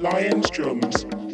Lions Drums.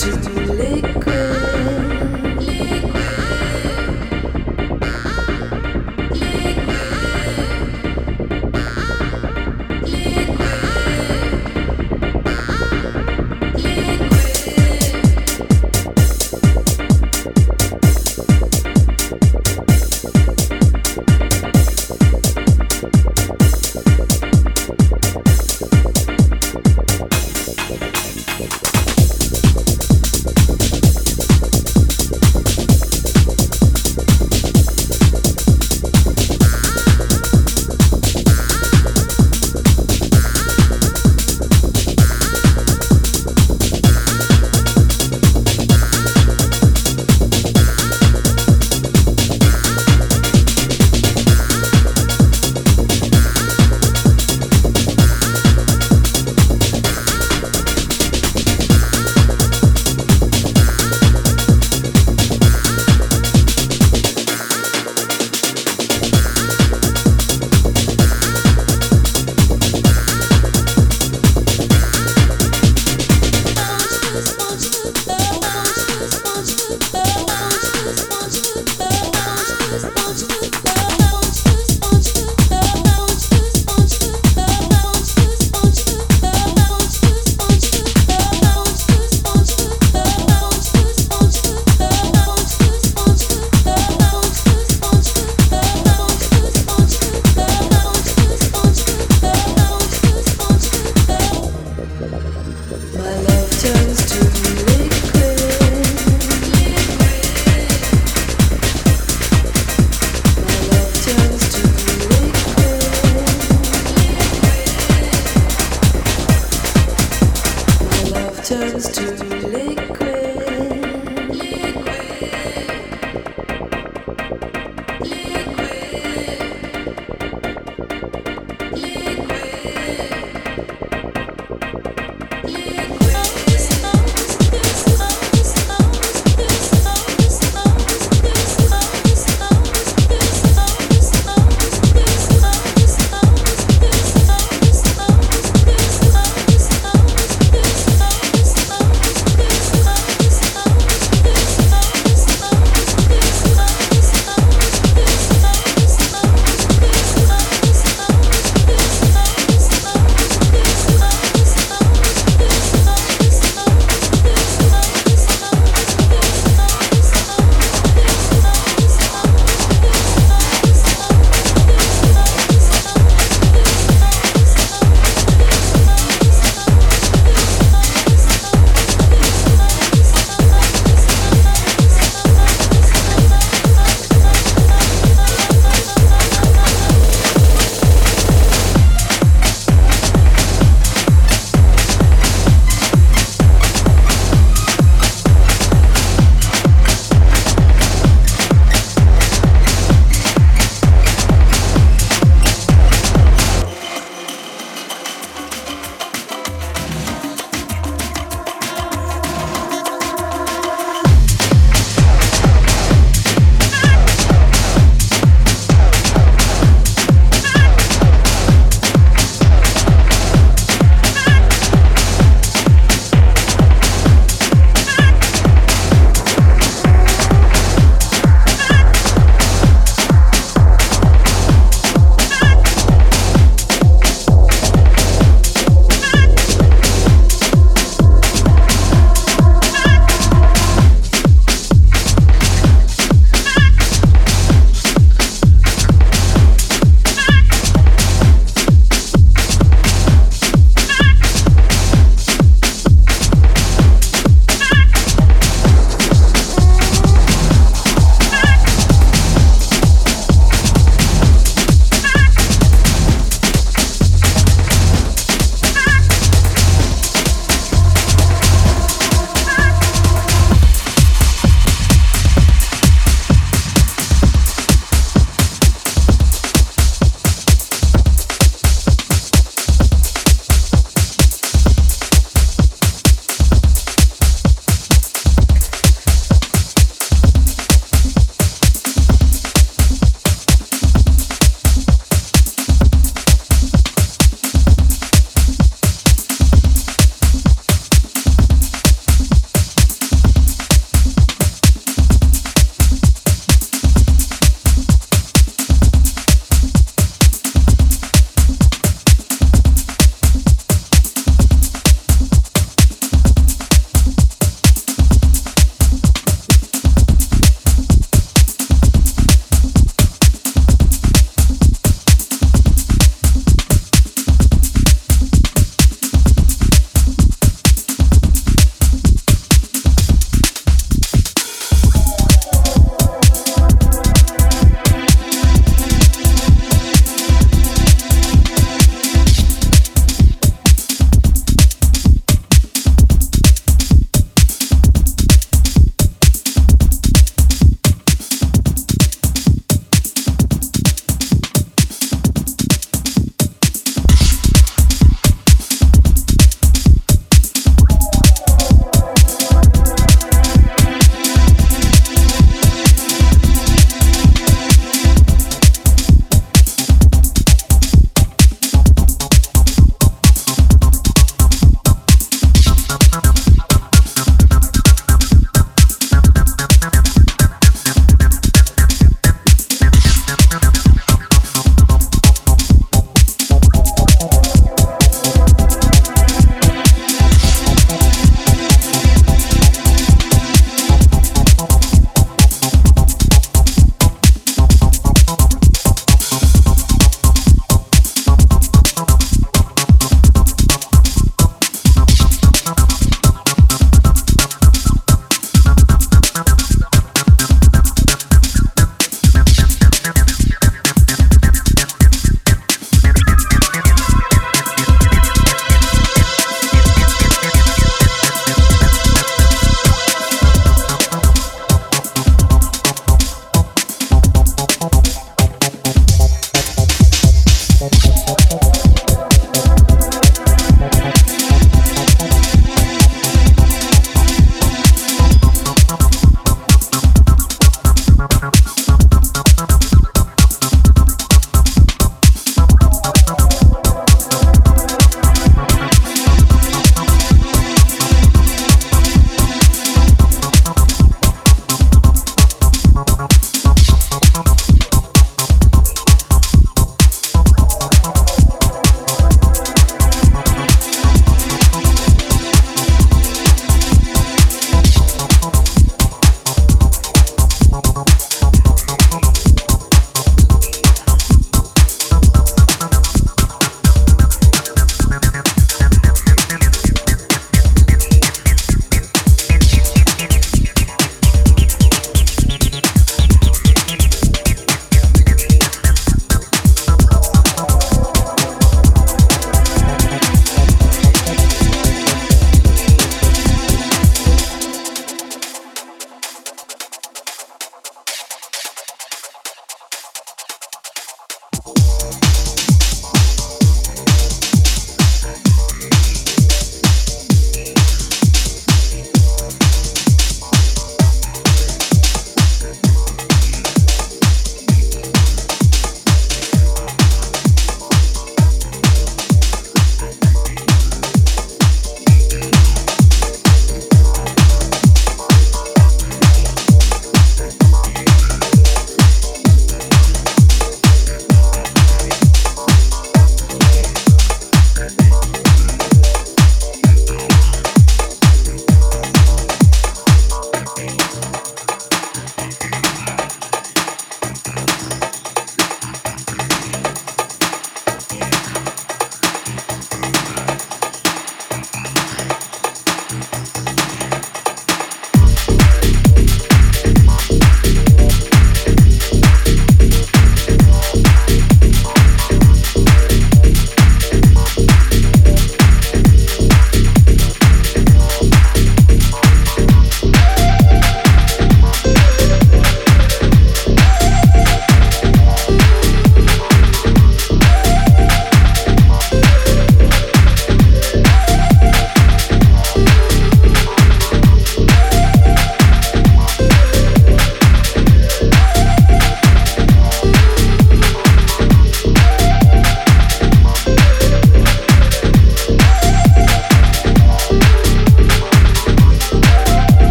to liquid.